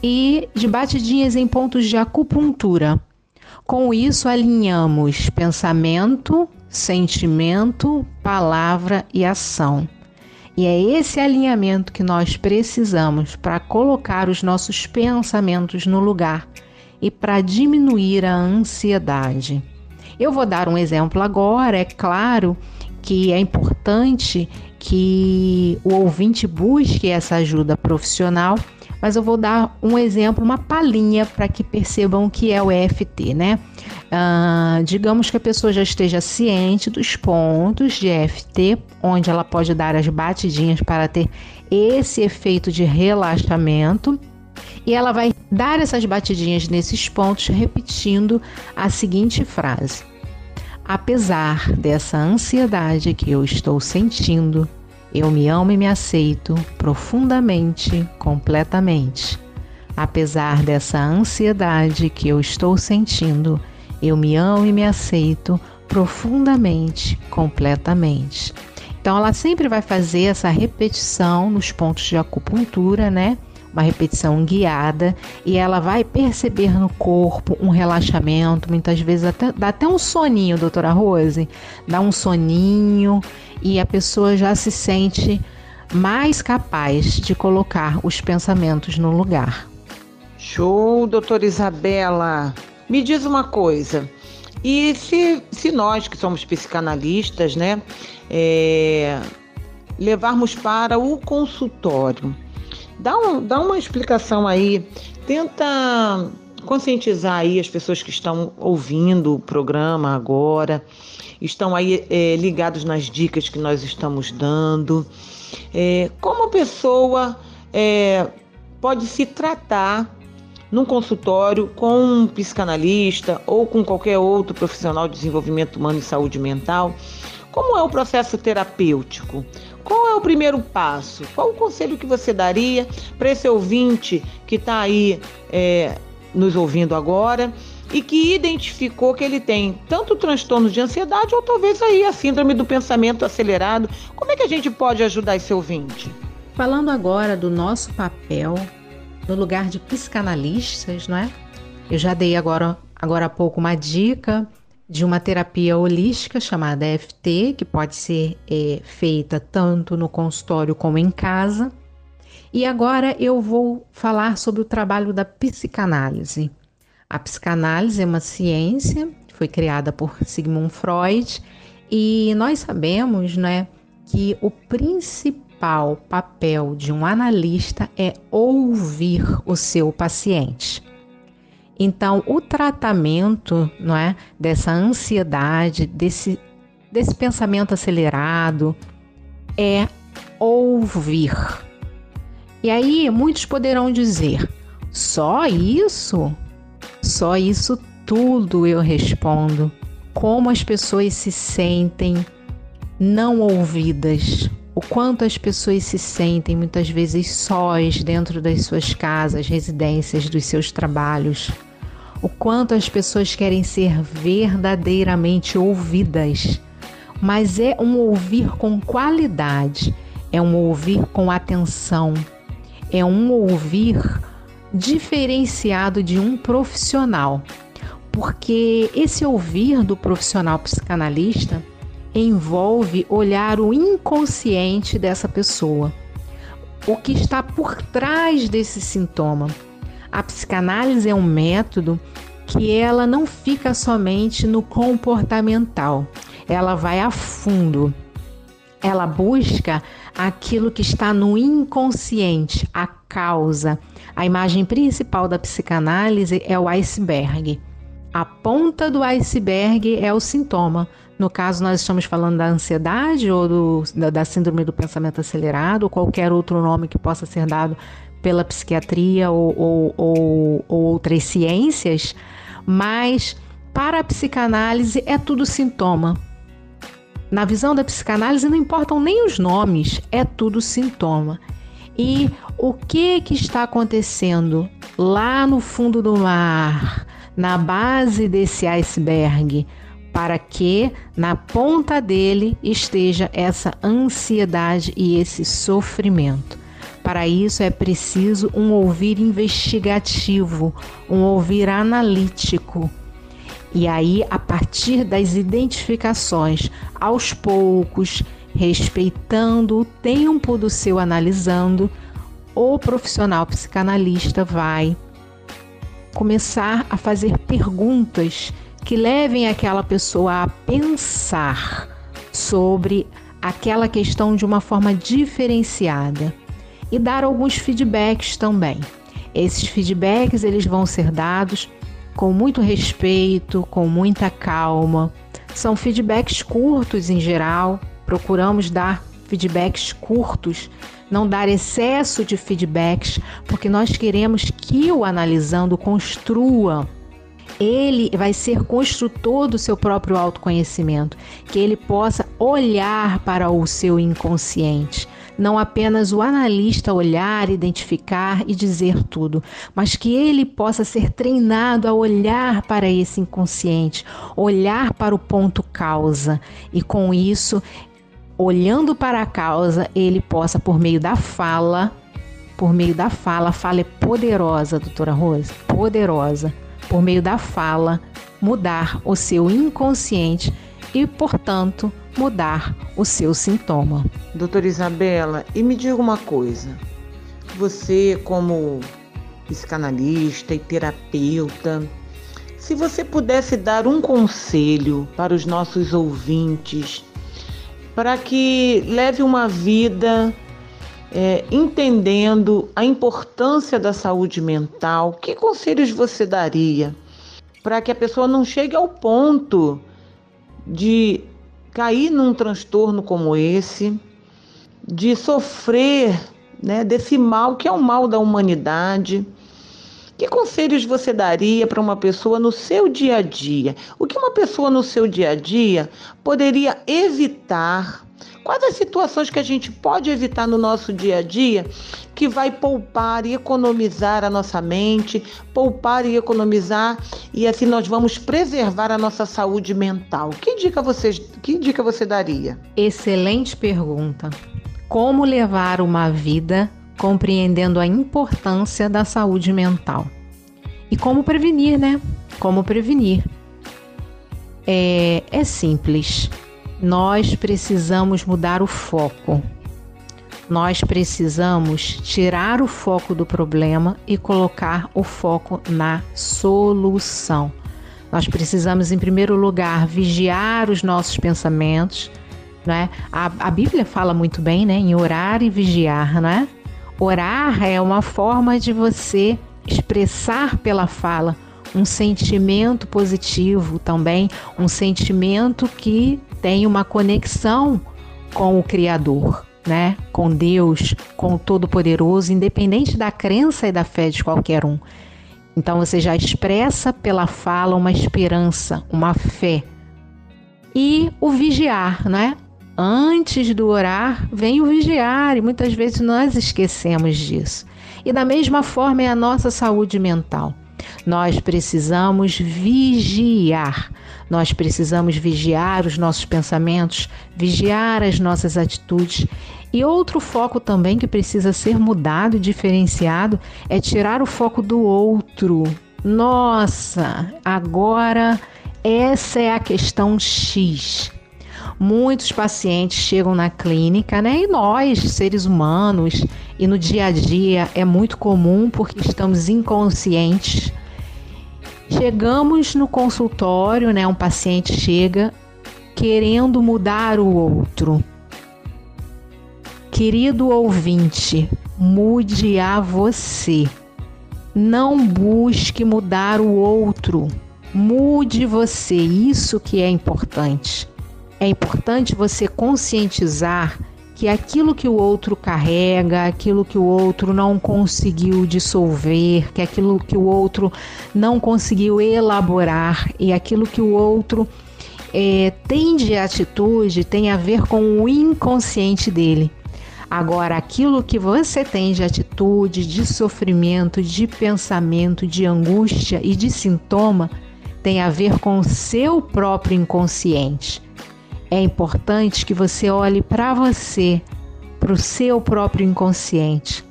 e de batidinhas em pontos de acupuntura. Com isso, alinhamos pensamento, sentimento, palavra e ação. E é esse alinhamento que nós precisamos para colocar os nossos pensamentos no lugar e para diminuir a ansiedade. Eu vou dar um exemplo agora, é claro que é importante que o ouvinte busque essa ajuda profissional, mas eu vou dar um exemplo, uma palhinha para que percebam o que é o EFT, né? Uh, digamos que a pessoa já esteja ciente dos pontos de EFT, onde ela pode dar as batidinhas para ter esse efeito de relaxamento. E ela vai dar essas batidinhas nesses pontos, repetindo a seguinte frase: Apesar dessa ansiedade que eu estou sentindo, eu me amo e me aceito profundamente, completamente. Apesar dessa ansiedade que eu estou sentindo, eu me amo e me aceito profundamente, completamente. Então ela sempre vai fazer essa repetição nos pontos de acupuntura, né? Uma repetição guiada e ela vai perceber no corpo um relaxamento, muitas vezes até, dá até um soninho, doutora Rose, dá um soninho e a pessoa já se sente mais capaz de colocar os pensamentos no lugar. Show, doutora Isabela. Me diz uma coisa. E se, se nós que somos psicanalistas, né, é, levarmos para o consultório, dá, um, dá uma explicação aí, tenta conscientizar aí as pessoas que estão ouvindo o programa agora, estão aí é, ligados nas dicas que nós estamos dando. É, como a pessoa é, pode se tratar num consultório com um psicanalista ou com qualquer outro profissional de desenvolvimento humano e saúde mental, como é o processo terapêutico? Qual é o primeiro passo? Qual o conselho que você daria para esse ouvinte que está aí é, nos ouvindo agora e que identificou que ele tem tanto transtorno de ansiedade ou talvez aí a síndrome do pensamento acelerado? Como é que a gente pode ajudar esse ouvinte? Falando agora do nosso papel no lugar de psicanalistas, não é? Eu já dei agora, agora há pouco uma dica de uma terapia holística chamada EFT, que pode ser é, feita tanto no consultório como em casa. E agora eu vou falar sobre o trabalho da psicanálise. A psicanálise é uma ciência, foi criada por Sigmund Freud, e nós sabemos né, que o principal principal papel de um analista é ouvir o seu paciente. Então, o tratamento não é, dessa ansiedade, desse, desse pensamento acelerado, é ouvir. E aí, muitos poderão dizer: só isso? Só isso tudo eu respondo. Como as pessoas se sentem não ouvidas, o quanto as pessoas se sentem muitas vezes sós dentro das suas casas, residências, dos seus trabalhos. O quanto as pessoas querem ser verdadeiramente ouvidas. Mas é um ouvir com qualidade, é um ouvir com atenção, é um ouvir diferenciado de um profissional. Porque esse ouvir do profissional psicanalista envolve olhar o inconsciente dessa pessoa, o que está por trás desse sintoma. A psicanálise é um método que ela não fica somente no comportamental, ela vai a fundo. Ela busca aquilo que está no inconsciente, a causa. A imagem principal da psicanálise é o iceberg. A ponta do iceberg é o sintoma, no caso, nós estamos falando da ansiedade ou do, da, da síndrome do pensamento acelerado, ou qualquer outro nome que possa ser dado pela psiquiatria ou, ou, ou, ou outras ciências, mas para a psicanálise é tudo sintoma. Na visão da psicanálise não importam nem os nomes, é tudo sintoma. E o que que está acontecendo lá no fundo do mar, na base desse iceberg? para que na ponta dele esteja essa ansiedade e esse sofrimento. Para isso é preciso um ouvir investigativo, um ouvir analítico. E aí, a partir das identificações, aos poucos, respeitando o tempo do seu analisando, o profissional psicanalista vai começar a fazer perguntas que levem aquela pessoa a pensar sobre aquela questão de uma forma diferenciada e dar alguns feedbacks também. Esses feedbacks eles vão ser dados com muito respeito, com muita calma. São feedbacks curtos em geral, procuramos dar feedbacks curtos não dar excesso de feedbacks, porque nós queremos que o analisando construa. Ele vai ser construtor do seu próprio autoconhecimento, que ele possa olhar para o seu inconsciente não apenas o analista olhar, identificar e dizer tudo, mas que ele possa ser treinado a olhar para esse inconsciente, olhar para o ponto causa e com isso, olhando para a causa, ele possa por meio da fala, por meio da fala, a fala é poderosa, doutora Rose, poderosa. Por meio da fala, mudar o seu inconsciente e, portanto, mudar o seu sintoma. Doutora Isabela, e me diga uma coisa. Você, como psicanalista e terapeuta, se você pudesse dar um conselho para os nossos ouvintes, para que leve uma vida é, entendendo a importância da saúde mental, que conselhos você daria para que a pessoa não chegue ao ponto de cair num transtorno como esse, de sofrer né, desse mal que é o mal da humanidade. Que conselhos você daria para uma pessoa no seu dia a dia? O que uma pessoa no seu dia a dia poderia evitar Quais as situações que a gente pode evitar no nosso dia a dia que vai poupar e economizar a nossa mente, poupar e economizar e assim nós vamos preservar a nossa saúde mental? Que dica você, que dica você daria? Excelente pergunta. Como levar uma vida compreendendo a importância da saúde mental? E como prevenir, né? Como prevenir? É, é simples nós precisamos mudar o foco. Nós precisamos tirar o foco do problema e colocar o foco na solução. Nós precisamos, em primeiro lugar, vigiar os nossos pensamentos. Né? A, a Bíblia fala muito bem né, em orar e vigiar. Né? Orar é uma forma de você expressar pela fala um sentimento positivo também, um sentimento que tem uma conexão com o Criador, né? Com Deus, com o Todo-Poderoso, independente da crença e da fé de qualquer um. Então você já expressa pela fala uma esperança, uma fé. E o vigiar, né? Antes do orar, vem o vigiar, e muitas vezes nós esquecemos disso. E da mesma forma é a nossa saúde mental. Nós precisamos vigiar. Nós precisamos vigiar os nossos pensamentos, vigiar as nossas atitudes. E outro foco também que precisa ser mudado e diferenciado é tirar o foco do outro. Nossa, agora essa é a questão X. Muitos pacientes chegam na clínica, né? E nós, seres humanos, e no dia a dia é muito comum porque estamos inconscientes Chegamos no consultório, né? Um paciente chega querendo mudar o outro. Querido ouvinte, mude a você. Não busque mudar o outro. Mude você, isso que é importante. É importante você conscientizar que aquilo que o outro carrega, aquilo que o outro não conseguiu dissolver, que aquilo que o outro não conseguiu elaborar e aquilo que o outro é, tem de atitude tem a ver com o inconsciente dele. Agora, aquilo que você tem de atitude, de sofrimento, de pensamento, de angústia e de sintoma tem a ver com o seu próprio inconsciente. É importante que você olhe para você, para o seu próprio inconsciente,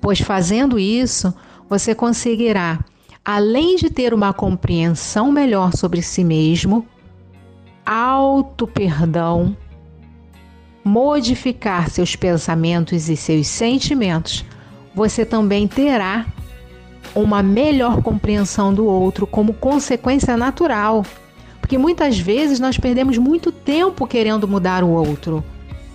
pois fazendo isso, você conseguirá, além de ter uma compreensão melhor sobre si mesmo, auto-perdão, modificar seus pensamentos e seus sentimentos, você também terá uma melhor compreensão do outro como consequência natural porque muitas vezes nós perdemos muito tempo querendo mudar o outro.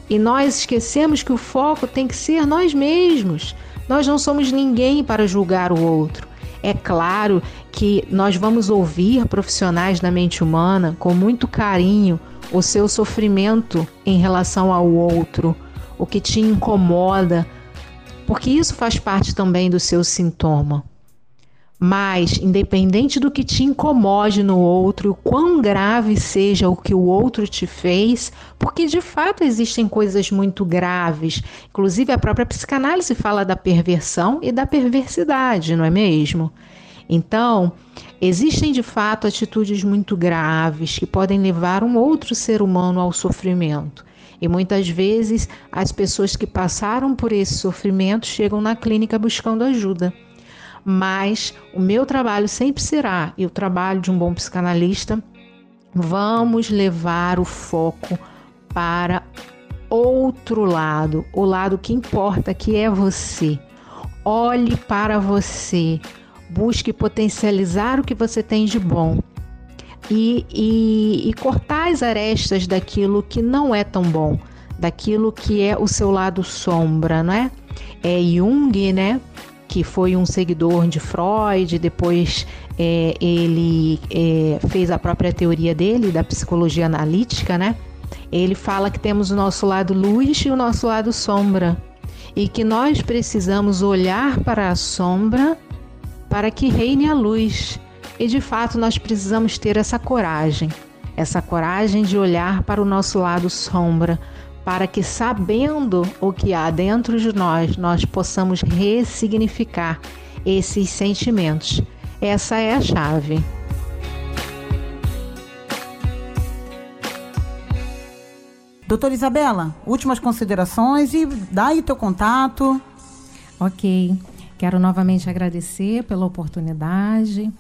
E nós esquecemos que o foco tem que ser nós mesmos. Nós não somos ninguém para julgar o outro. É claro que nós vamos ouvir profissionais da mente humana com muito carinho o seu sofrimento em relação ao outro, o que te incomoda, porque isso faz parte também do seu sintoma. Mas, independente do que te incomode no outro, quão grave seja o que o outro te fez, porque de fato existem coisas muito graves. Inclusive, a própria psicanálise fala da perversão e da perversidade, não é mesmo? Então, existem de fato atitudes muito graves que podem levar um outro ser humano ao sofrimento. E muitas vezes as pessoas que passaram por esse sofrimento chegam na clínica buscando ajuda mas o meu trabalho sempre será, e o trabalho de um bom psicanalista, vamos levar o foco para outro lado, o lado que importa, que é você. Olhe para você, busque potencializar o que você tem de bom e, e, e cortar as arestas daquilo que não é tão bom, daquilo que é o seu lado sombra, não é? É Jung, né? Que foi um seguidor de Freud, depois é, ele é, fez a própria teoria dele, da psicologia analítica, né? Ele fala que temos o nosso lado luz e o nosso lado sombra, e que nós precisamos olhar para a sombra para que reine a luz. E de fato nós precisamos ter essa coragem, essa coragem de olhar para o nosso lado sombra, para que, sabendo o que há dentro de nós, nós possamos ressignificar esses sentimentos. Essa é a chave. Doutora Isabela, últimas considerações e dá aí teu contato. Ok. Quero novamente agradecer pela oportunidade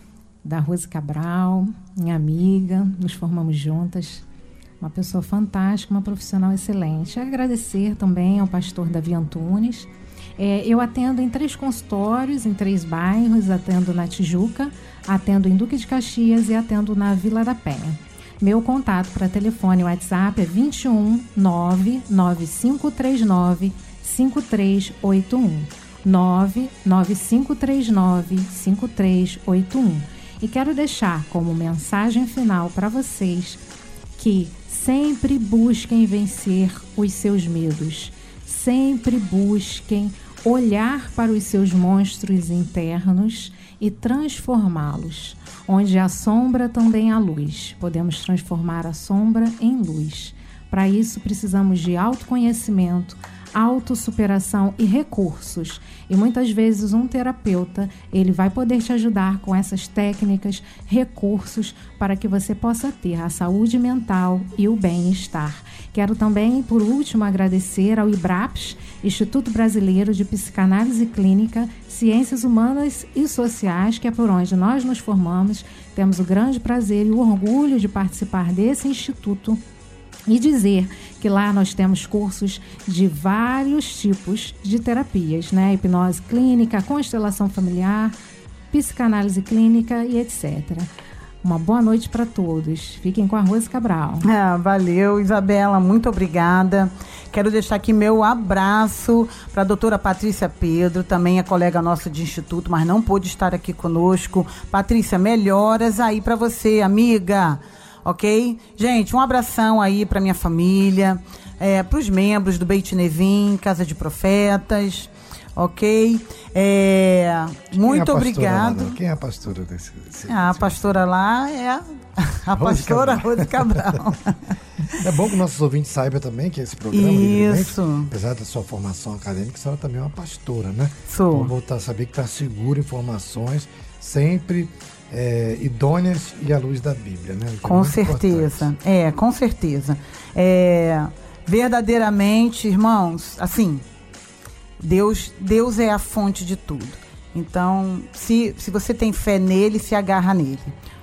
da Rose Cabral, minha amiga, nos formamos juntas uma pessoa fantástica, uma profissional excelente. Agradecer também ao pastor Davi Antunes. É, eu atendo em três consultórios, em três bairros, atendo na Tijuca, atendo em Duque de Caxias e atendo na Vila da Penha. Meu contato para telefone e WhatsApp é 21 99539 5381. 99539 5381. E quero deixar como mensagem final para vocês que Sempre busquem vencer os seus medos. Sempre busquem olhar para os seus monstros internos e transformá-los. Onde há sombra, também há luz. Podemos transformar a sombra em luz. Para isso, precisamos de autoconhecimento, autossuperação e recursos. E muitas vezes um terapeuta, ele vai poder te ajudar com essas técnicas, recursos para que você possa ter a saúde mental e o bem-estar. Quero também, por último, agradecer ao IBRAPS, Instituto Brasileiro de Psicanálise Clínica, Ciências Humanas e Sociais, que é por onde nós nos formamos. Temos o grande prazer e o orgulho de participar desse instituto e dizer que lá nós temos cursos de vários tipos de terapias, né? Hipnose clínica, constelação familiar, psicanálise clínica e etc. Uma boa noite para todos. Fiquem com a Rose Cabral. É, valeu, Isabela, muito obrigada. Quero deixar aqui meu abraço para a doutora Patrícia Pedro, também é colega nossa de instituto, mas não pôde estar aqui conosco. Patrícia, melhoras aí para você, amiga ok? Gente, um abração aí para minha família, é, para os membros do Beit Nevim, Casa de Profetas, ok? É, muito é obrigado. Lá, Quem é a pastora desse? desse ah, a pastora lá é a, Rose pastora Cabral. Rose Cabral. <laughs> é bom que nossos ouvintes saibam também que esse programa, Isso. apesar da sua formação acadêmica, a senhora também é uma pastora, né? Sou. Então, voltar a saber que está seguro informações, sempre é, idôneas e à luz da Bíblia, né? É com certeza, importante. é, com certeza. É, verdadeiramente, irmãos, assim, Deus, Deus é a fonte de tudo. Então, se, se você tem fé nele, se agarra nele,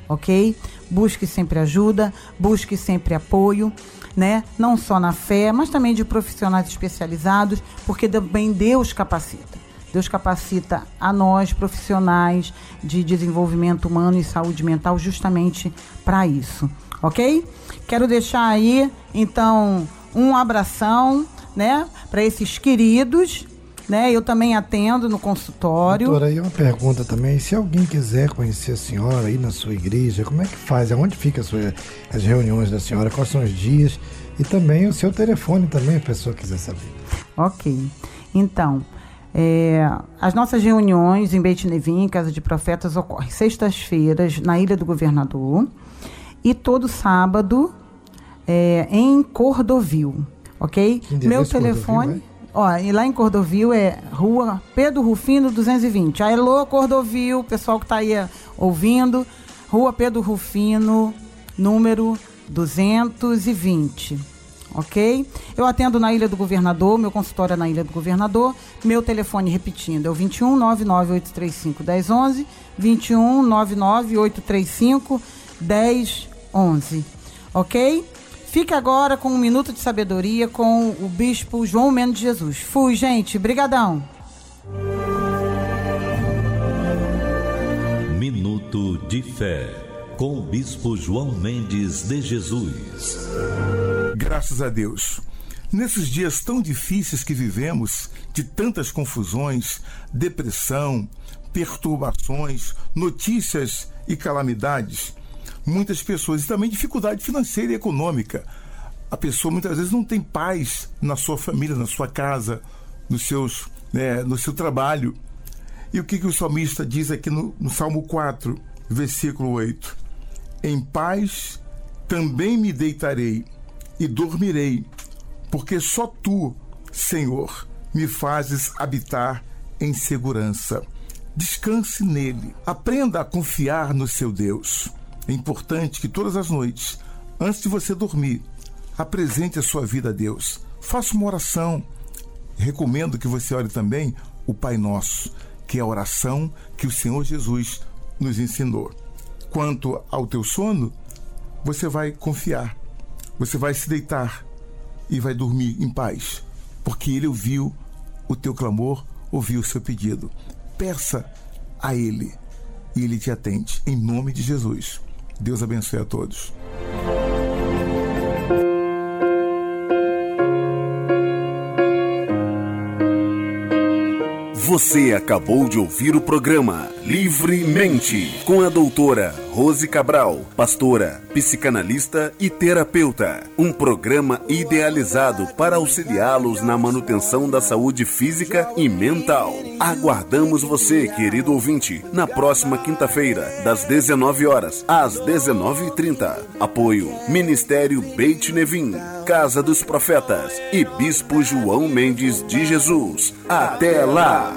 ok? Busque sempre ajuda, busque sempre apoio, né? Não só na fé, mas também de profissionais especializados, porque também Deus capacita. Deus capacita a nós, profissionais de desenvolvimento humano e saúde mental, justamente para isso, ok? Quero deixar aí, então, um abração, né, para esses queridos. Né, eu também atendo no consultório. Doutora, aí uma pergunta também. Se alguém quiser conhecer a senhora aí na sua igreja, como é que faz? Onde ficam as, as reuniões da senhora? Quais são os dias? E também o seu telefone também, a pessoa quiser saber. Ok. Então, é, as nossas reuniões em Beit Nevim, Casa de Profetas, ocorrem sextas-feiras na Ilha do Governador e todo sábado é, em Cordovil, ok? Meu telefone... Ó, e lá em Cordovil é Rua Pedro Rufino 220. Alô, Cordovil, pessoal que está aí ouvindo. Rua Pedro Rufino, número 220 ok? Eu atendo na Ilha do Governador, meu consultório é na Ilha do Governador. Meu telefone, repetindo, é o 21 99835 1011, 21 99835 1011, ok? Fique agora com um minuto de sabedoria com o bispo João Mendes Jesus. Fui, gente. Brigadão. Minuto de fé com o bispo João Mendes de Jesus. Graças a Deus. Nesses dias tão difíceis que vivemos, de tantas confusões, depressão, perturbações, notícias e calamidades, muitas pessoas, e também dificuldade financeira e econômica. A pessoa muitas vezes não tem paz na sua família, na sua casa, nos seus, né, no seu trabalho. E o que, que o salmista diz aqui no, no Salmo 4, versículo 8? Em paz também me deitarei e dormirei, porque só tu, Senhor, me fazes habitar em segurança. Descanse nele. Aprenda a confiar no seu Deus. É importante que todas as noites, antes de você dormir, apresente a sua vida a Deus. Faça uma oração. Recomendo que você ore também o Pai Nosso, que é a oração que o Senhor Jesus nos ensinou. Quanto ao teu sono, você vai confiar você vai se deitar e vai dormir em paz, porque Ele ouviu o teu clamor, ouviu o seu pedido. Peça a Ele e Ele te atende. Em nome de Jesus. Deus abençoe a todos. Você acabou de ouvir o programa Livremente com a doutora Rose Cabral, pastora, psicanalista e terapeuta. Um programa idealizado para auxiliá-los na manutenção da saúde física e mental. Aguardamos você, querido ouvinte, na próxima quinta-feira, das 19 horas às 19h30. Apoio Ministério Beit Nevim, Casa dos Profetas e Bispo João Mendes de Jesus. Até lá!